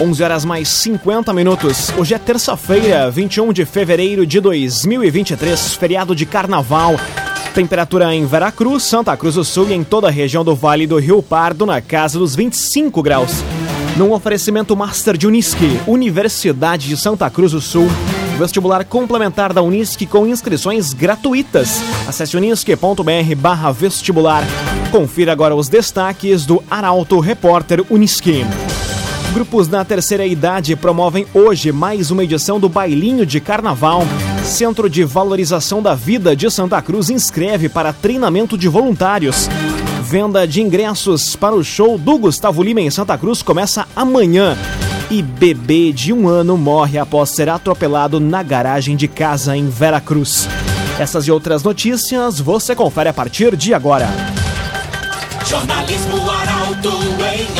11 horas mais 50 minutos. Hoje é terça-feira, 21 de fevereiro de 2023, feriado de carnaval. Temperatura em Veracruz, Santa Cruz do Sul e em toda a região do Vale do Rio Pardo na casa dos 25 graus. Num oferecimento Master de Unisque, Universidade de Santa Cruz do Sul. Vestibular complementar da Unisque com inscrições gratuitas. Acesse unisque.br barra vestibular. Confira agora os destaques do Arauto Repórter Unisque. Grupos da terceira idade promovem hoje mais uma edição do Bailinho de Carnaval. Centro de Valorização da Vida de Santa Cruz inscreve para treinamento de voluntários. Venda de ingressos para o show do Gustavo Lima em Santa Cruz começa amanhã. E bebê de um ano morre após ser atropelado na garagem de casa em Veracruz. Essas e outras notícias você confere a partir de agora. Jornalismo Arauto em.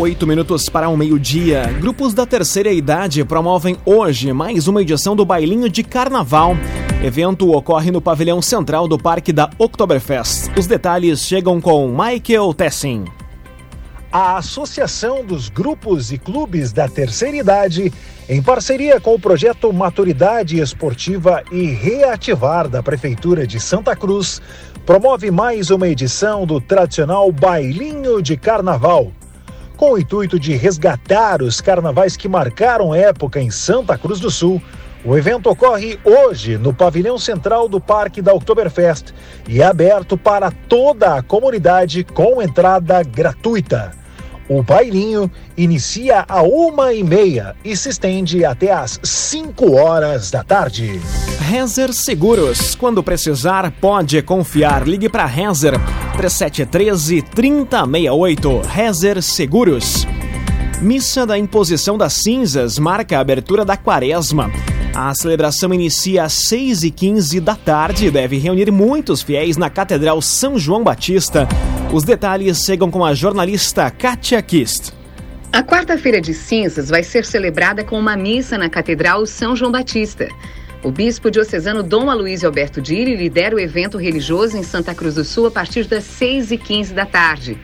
Oito minutos para o um meio-dia. Grupos da terceira idade promovem hoje mais uma edição do Bailinho de Carnaval. Evento ocorre no pavilhão central do Parque da Oktoberfest. Os detalhes chegam com Michael Tessin. A Associação dos Grupos e Clubes da Terceira Idade, em parceria com o projeto Maturidade Esportiva e Reativar da Prefeitura de Santa Cruz, promove mais uma edição do tradicional Bailinho de Carnaval com o intuito de resgatar os carnavais que marcaram época em Santa Cruz do Sul. O evento ocorre hoje no pavilhão central do Parque da Oktoberfest e é aberto para toda a comunidade com entrada gratuita. O bailinho inicia a uma e meia e se estende até às 5 horas da tarde. Rezer Seguros. Quando precisar, pode confiar. Ligue para Rezer 3713 3068. Rezer Seguros. Missa da Imposição das Cinzas marca a abertura da quaresma. A celebração inicia às 6 e 15 da tarde e deve reunir muitos fiéis na Catedral São João Batista. Os detalhes chegam com a jornalista Katia Kist. A quarta-feira de cinzas vai ser celebrada com uma missa na Catedral São João Batista. O bispo diocesano Dom Aloysio Alberto Diri lidera o evento religioso em Santa Cruz do Sul a partir das 6 e 15 da tarde.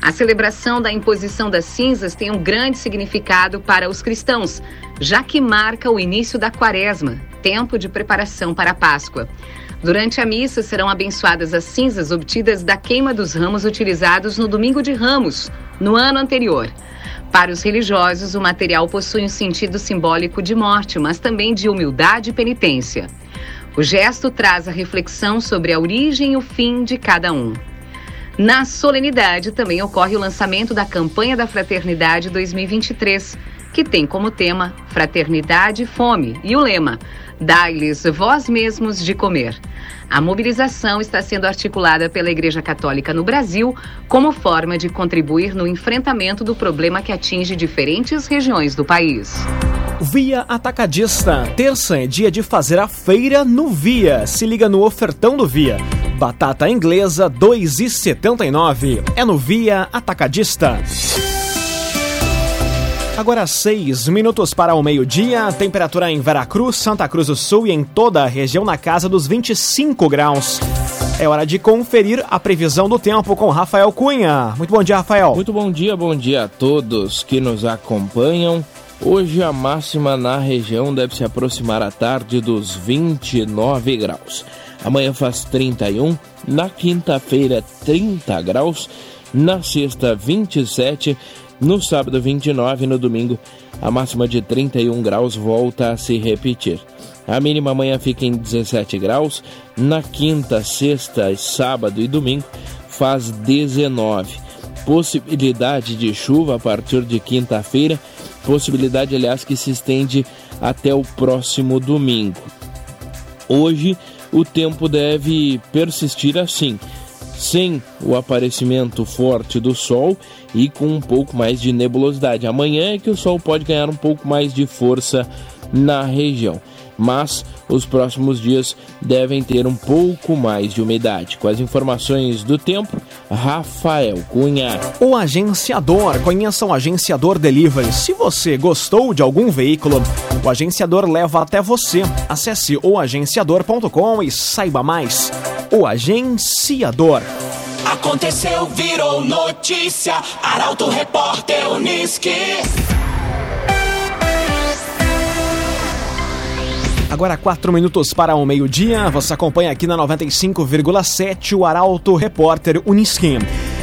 A celebração da imposição das cinzas tem um grande significado para os cristãos, já que marca o início da quaresma, tempo de preparação para a Páscoa. Durante a missa serão abençoadas as cinzas obtidas da queima dos ramos utilizados no domingo de Ramos, no ano anterior. Para os religiosos, o material possui um sentido simbólico de morte, mas também de humildade e penitência. O gesto traz a reflexão sobre a origem e o fim de cada um. Na solenidade também ocorre o lançamento da campanha da Fraternidade 2023, que tem como tema Fraternidade e Fome e o lema Dai-lhes vós mesmos de comer. A mobilização está sendo articulada pela Igreja Católica no Brasil como forma de contribuir no enfrentamento do problema que atinge diferentes regiões do país. Via Atacadista. Terça é dia de fazer a feira no Via. Se liga no ofertão do Via. Batata inglesa 2,79. É no Via Atacadista. Agora seis minutos para o meio-dia, temperatura em Veracruz, Santa Cruz do Sul e em toda a região na casa dos 25 graus. É hora de conferir a previsão do tempo com Rafael Cunha. Muito bom dia, Rafael. Muito bom dia, bom dia a todos que nos acompanham. Hoje a máxima na região deve se aproximar à tarde dos 29 graus. Amanhã faz 31, na quinta-feira 30 graus, na sexta 27 no sábado 29 e no domingo, a máxima de 31 graus volta a se repetir. A mínima amanhã fica em 17 graus, na quinta, sexta, sábado e domingo faz 19. Possibilidade de chuva a partir de quinta-feira, possibilidade, aliás, que se estende até o próximo domingo. Hoje o tempo deve persistir assim sem o aparecimento forte do Sol e com um pouco mais de nebulosidade. Amanhã é que o Sol pode ganhar um pouco mais de força na região mas os próximos dias devem ter um pouco mais de umidade. Com as informações do tempo, Rafael Cunha. O agenciador, conheça o agenciador Delivery. Se você gostou de algum veículo, o agenciador leva até você. Acesse oagenciador.com e saiba mais. O agenciador. Aconteceu, virou notícia. Arauto Repórter Uniski. Agora, quatro minutos para o meio-dia. Você acompanha aqui na 95,7 o Arauto Repórter Unisquim.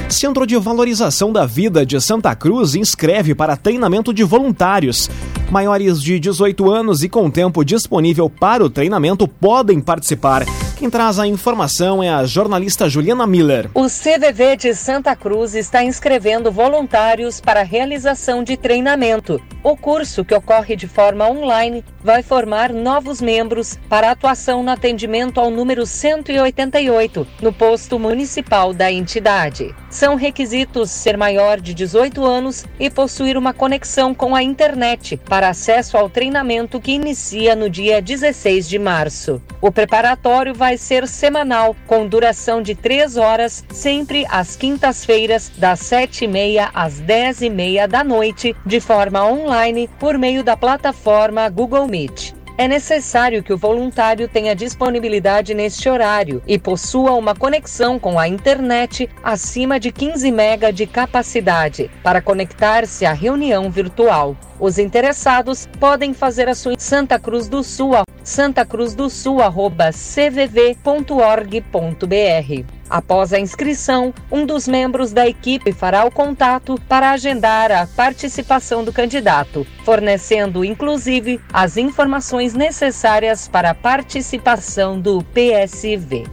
Centro de Valorização da Vida de Santa Cruz inscreve para treinamento de voluntários. Maiores de 18 anos e com tempo disponível para o treinamento podem participar. Quem traz a informação é a jornalista Juliana Miller. O CVV de Santa Cruz está inscrevendo voluntários para a realização de treinamento. O curso, que ocorre de forma online, vai formar novos membros para atuação no atendimento ao número 188, no posto municipal da entidade. São requisitos ser maior de 18 anos e possuir uma conexão com a internet para acesso ao treinamento que inicia no dia 16 de março. O preparatório vai ser semanal, com duração de 3 horas, sempre às quintas-feiras, das 7h30 às 10h30 da noite, de forma online, por meio da plataforma Google Meet. É necessário que o voluntário tenha disponibilidade neste horário e possua uma conexão com a internet acima de 15 MB de capacidade para conectar-se à reunião virtual. Os interessados podem fazer a sua Santa Cruz do Sul, santacruzdosul@cvv.org.br. Após a inscrição, um dos membros da equipe fará o contato para agendar a participação do candidato, fornecendo inclusive as informações necessárias para a participação do PSV.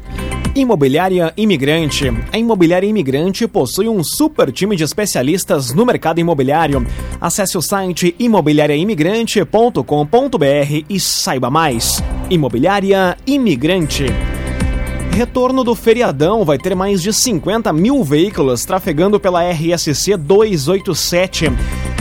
Imobiliária Imigrante. A Imobiliária Imigrante possui um super time de especialistas no mercado imobiliário. Acesse o site imobiliariaimigrante.com.br e saiba mais. Imobiliária Imigrante. Retorno do feriadão vai ter mais de 50 mil veículos trafegando pela RSC 287.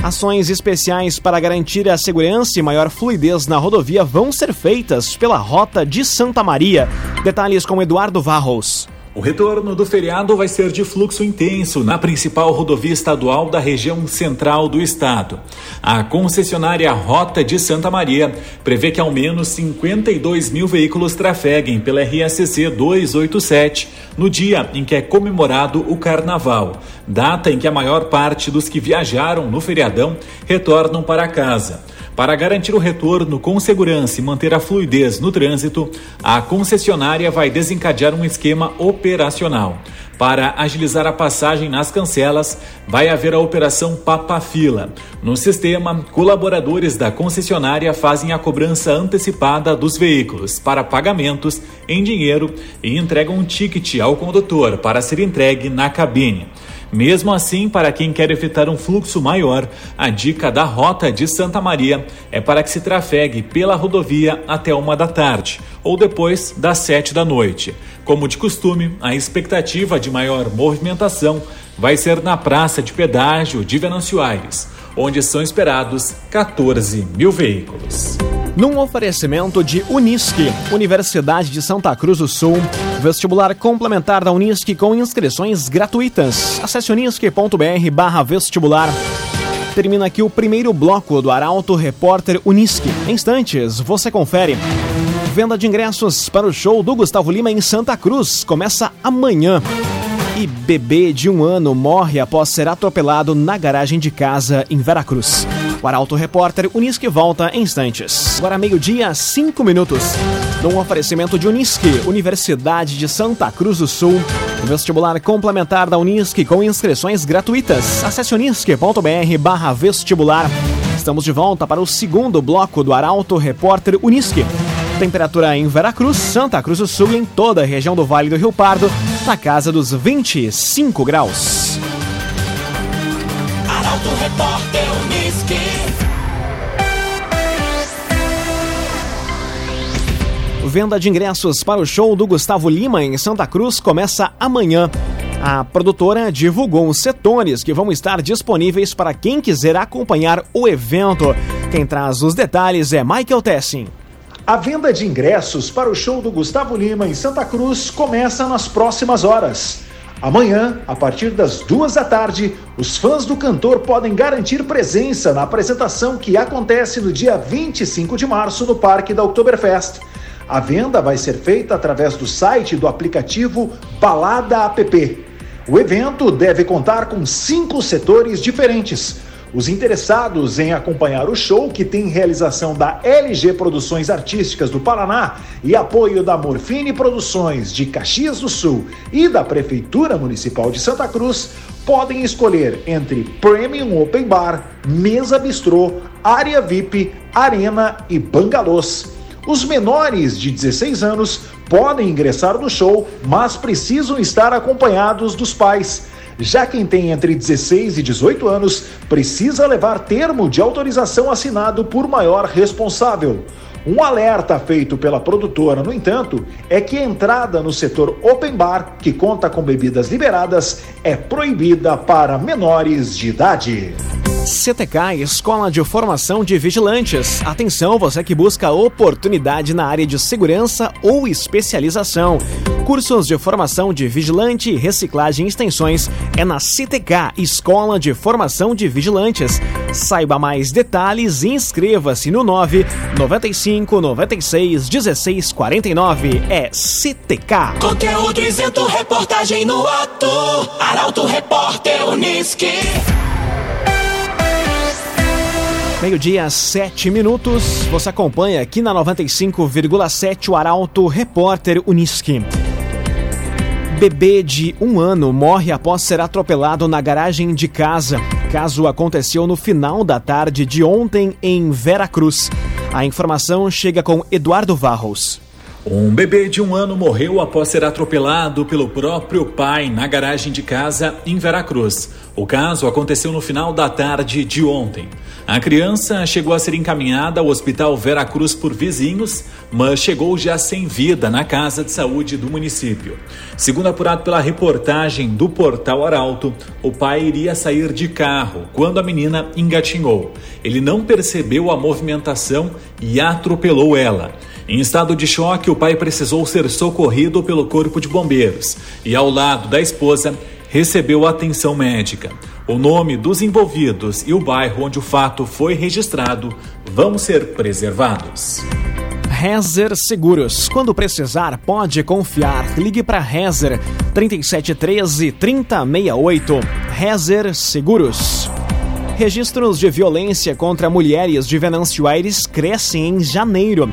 Ações especiais para garantir a segurança e maior fluidez na rodovia vão ser feitas pela Rota de Santa Maria. Detalhes com Eduardo Varros. O retorno do feriado vai ser de fluxo intenso na principal rodovia estadual da região central do estado. A concessionária Rota de Santa Maria prevê que ao menos 52 mil veículos trafeguem pela RSC 287 no dia em que é comemorado o Carnaval, data em que a maior parte dos que viajaram no feriadão retornam para casa. Para garantir o retorno com segurança e manter a fluidez no trânsito, a concessionária vai desencadear um esquema operacional. Para agilizar a passagem nas cancelas, vai haver a operação Papa Fila. No sistema, colaboradores da concessionária fazem a cobrança antecipada dos veículos para pagamentos em dinheiro e entregam um ticket ao condutor para ser entregue na cabine. Mesmo assim, para quem quer evitar um fluxo maior, a dica da Rota de Santa Maria é para que se trafegue pela rodovia até uma da tarde ou depois das sete da noite. Como de costume, a expectativa de maior movimentação vai ser na Praça de Pedágio de Venâncio Aires, onde são esperados 14 mil veículos. Num oferecimento de Unisque, Universidade de Santa Cruz do Sul, vestibular complementar da Unisque com inscrições gratuitas. Acesse unisque.br barra vestibular. Termina aqui o primeiro bloco do Arauto Repórter Unisque. Em instantes, você confere. Venda de ingressos para o show do Gustavo Lima em Santa Cruz começa amanhã. E bebê de um ano morre após ser atropelado na garagem de casa em Veracruz. O Arauto Repórter Unisque volta em instantes. Agora meio-dia, cinco minutos. Num oferecimento de Unisque, Universidade de Santa Cruz do Sul. Vestibular complementar da Unisque com inscrições gratuitas. Acesse unisque.br barra vestibular. Estamos de volta para o segundo bloco do Arauto Repórter Unisque. Temperatura em Veracruz, Santa Cruz do Sul e em toda a região do Vale do Rio Pardo, na casa dos 25 graus. Arauto Repórter Venda de ingressos para o show do Gustavo Lima em Santa Cruz começa amanhã. A produtora divulgou os setores que vão estar disponíveis para quem quiser acompanhar o evento. Quem traz os detalhes é Michael Tessin. A venda de ingressos para o show do Gustavo Lima em Santa Cruz começa nas próximas horas. Amanhã, a partir das duas da tarde, os fãs do cantor podem garantir presença na apresentação que acontece no dia 25 de março no Parque da Oktoberfest. A venda vai ser feita através do site do aplicativo Balada App. O evento deve contar com cinco setores diferentes os interessados em acompanhar o show, que tem realização da LG Produções Artísticas do Paraná e apoio da Morfine Produções de Caxias do Sul e da Prefeitura Municipal de Santa Cruz, podem escolher entre Premium Open Bar, Mesa Bistrô, Área VIP, Arena e Bangalôs. Os menores de 16 anos podem ingressar no show, mas precisam estar acompanhados dos pais. Já quem tem entre 16 e 18 anos precisa levar termo de autorização assinado por maior responsável. Um alerta feito pela produtora, no entanto, é que a entrada no setor open bar, que conta com bebidas liberadas, é proibida para menores de idade. CTK Escola de Formação de Vigilantes. Atenção, você que busca oportunidade na área de segurança ou especialização. Cursos de formação de vigilante, reciclagem e extensões é na CTK Escola de Formação de Vigilantes. Saiba mais detalhes e inscreva-se no 9 95 96 16 49. É CTK. Conteúdo isento, reportagem no ato. Arauto Repórter Uniski. Meio-dia, sete minutos. Você acompanha aqui na 95,7 o Arauto Repórter Uniski. Bebê de um ano morre após ser atropelado na garagem de casa. Caso aconteceu no final da tarde de ontem em Veracruz. A informação chega com Eduardo Varros. Um bebê de um ano morreu após ser atropelado pelo próprio pai na garagem de casa em Veracruz. O caso aconteceu no final da tarde de ontem. A criança chegou a ser encaminhada ao Hospital Veracruz por vizinhos, mas chegou já sem vida na casa de saúde do município. Segundo apurado pela reportagem do portal Arauto, o pai iria sair de carro quando a menina engatinhou. Ele não percebeu a movimentação e atropelou ela. Em estado de choque, o pai precisou ser socorrido pelo corpo de bombeiros e, ao lado da esposa, recebeu atenção médica. O nome dos envolvidos e o bairro onde o fato foi registrado vão ser preservados. Rezer Seguros. Quando precisar, pode confiar. Ligue para Rezer 3713 3068. Rezer Seguros. Registros de violência contra mulheres de Venâncio Aires crescem em janeiro.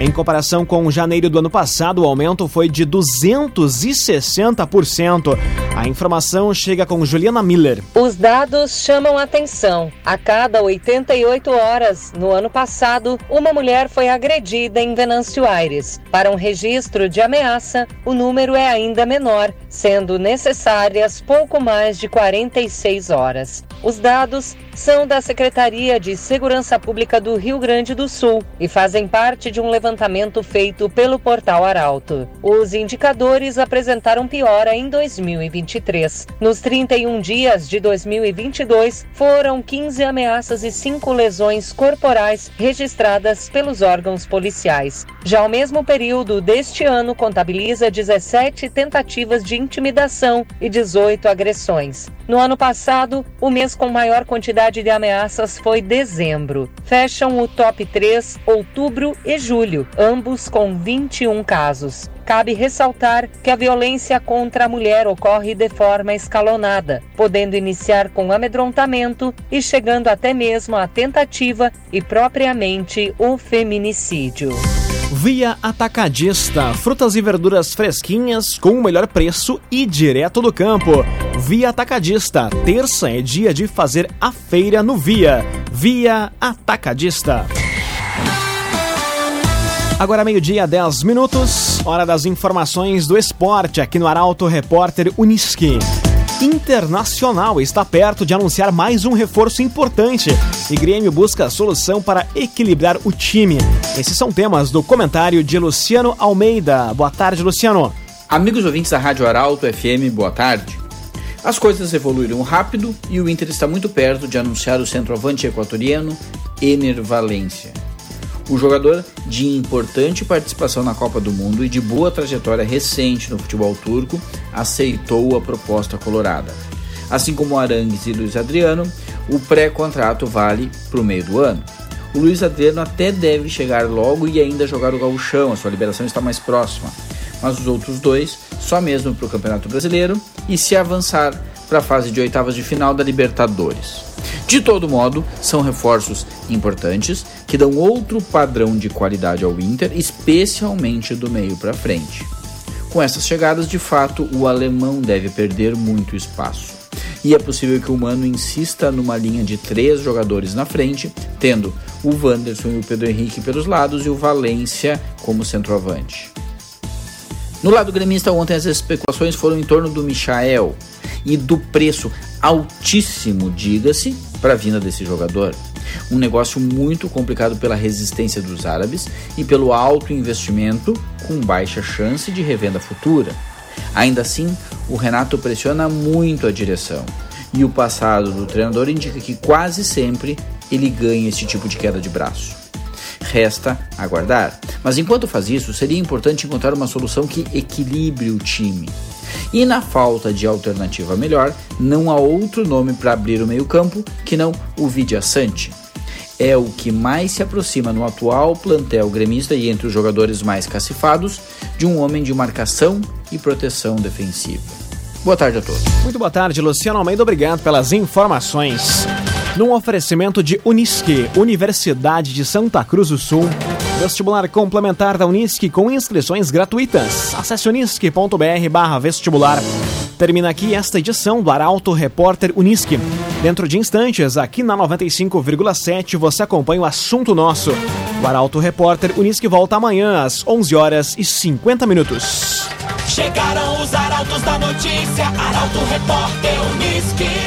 Em comparação com janeiro do ano passado, o aumento foi de 260%. A informação chega com Juliana Miller. Os dados chamam atenção. A cada 88 horas, no ano passado, uma mulher foi agredida em Venâncio Aires. Para um registro de ameaça, o número é ainda menor, sendo necessárias pouco mais de 46 horas. Os dados são da Secretaria de Segurança Pública do Rio Grande do Sul e fazem parte de um levantamento feito pelo portal Arauto. Os indicadores apresentaram piora em 2023. Nos 31 dias de 2022, foram 15 ameaças e 5 lesões corporais registradas pelos órgãos policiais. Já o mesmo período deste ano contabiliza 17 tentativas de intimidação e 18 agressões. No ano passado, o mês com maior quantidade de ameaças foi dezembro. Fecham o top 3 outubro e julho, ambos com 21 casos. Cabe ressaltar que a violência contra a mulher ocorre de forma escalonada, podendo iniciar com amedrontamento e chegando até mesmo à tentativa e propriamente o feminicídio. Via Atacadista, frutas e verduras fresquinhas com o melhor preço e direto do campo. Via Atacadista, terça é dia de fazer a feira no Via. Via Atacadista. Agora meio-dia, 10 minutos, hora das informações do esporte aqui no Arauto Repórter Uniski. Internacional está perto de anunciar mais um reforço importante e Grêmio busca solução para equilibrar o time. Esses são temas do comentário de Luciano Almeida. Boa tarde, Luciano. Amigos ouvintes da Rádio Arauto FM, boa tarde. As coisas evoluíram rápido e o Inter está muito perto de anunciar o centroavante equatoriano Ener Valência. O jogador, de importante participação na Copa do Mundo e de boa trajetória recente no futebol turco, aceitou a proposta colorada. Assim como Arangues e Luiz Adriano, o pré-contrato vale para o meio do ano. O Luiz Adriano até deve chegar logo e ainda jogar o gauchão, a sua liberação está mais próxima. Mas os outros dois, só mesmo para o Campeonato Brasileiro e se avançar para a fase de oitavas de final da Libertadores. De todo modo, são reforços importantes que dão outro padrão de qualidade ao Inter, especialmente do meio para frente. Com essas chegadas, de fato, o alemão deve perder muito espaço. E é possível que o Mano insista numa linha de três jogadores na frente, tendo o Wanderson e o Pedro Henrique pelos lados e o Valência como centroavante. No lado gremista, ontem as especulações foram em torno do Michael e do preço altíssimo, diga-se, para a vinda desse jogador. Um negócio muito complicado pela resistência dos árabes e pelo alto investimento com baixa chance de revenda futura. Ainda assim, o Renato pressiona muito a direção e o passado do treinador indica que quase sempre ele ganha esse tipo de queda de braço. Resta aguardar. Mas enquanto faz isso, seria importante encontrar uma solução que equilibre o time. E na falta de alternativa melhor, não há outro nome para abrir o meio-campo que não o Vidia Sante. É o que mais se aproxima no atual plantel gremista e entre os jogadores mais cacifados de um homem de marcação e proteção defensiva. Boa tarde a todos. Muito boa tarde, Luciano Almeida. Obrigado pelas informações. Num oferecimento de Unisque, Universidade de Santa Cruz do Sul. Vestibular complementar da Unisque com inscrições gratuitas. Acesse barra vestibular. Termina aqui esta edição do Arauto Repórter Unisque. Dentro de instantes, aqui na 95,7, você acompanha o assunto nosso. O Arauto Repórter Unisque volta amanhã às 11 horas e 50 minutos. Chegaram os arautos da notícia, Arauto Repórter Unisque.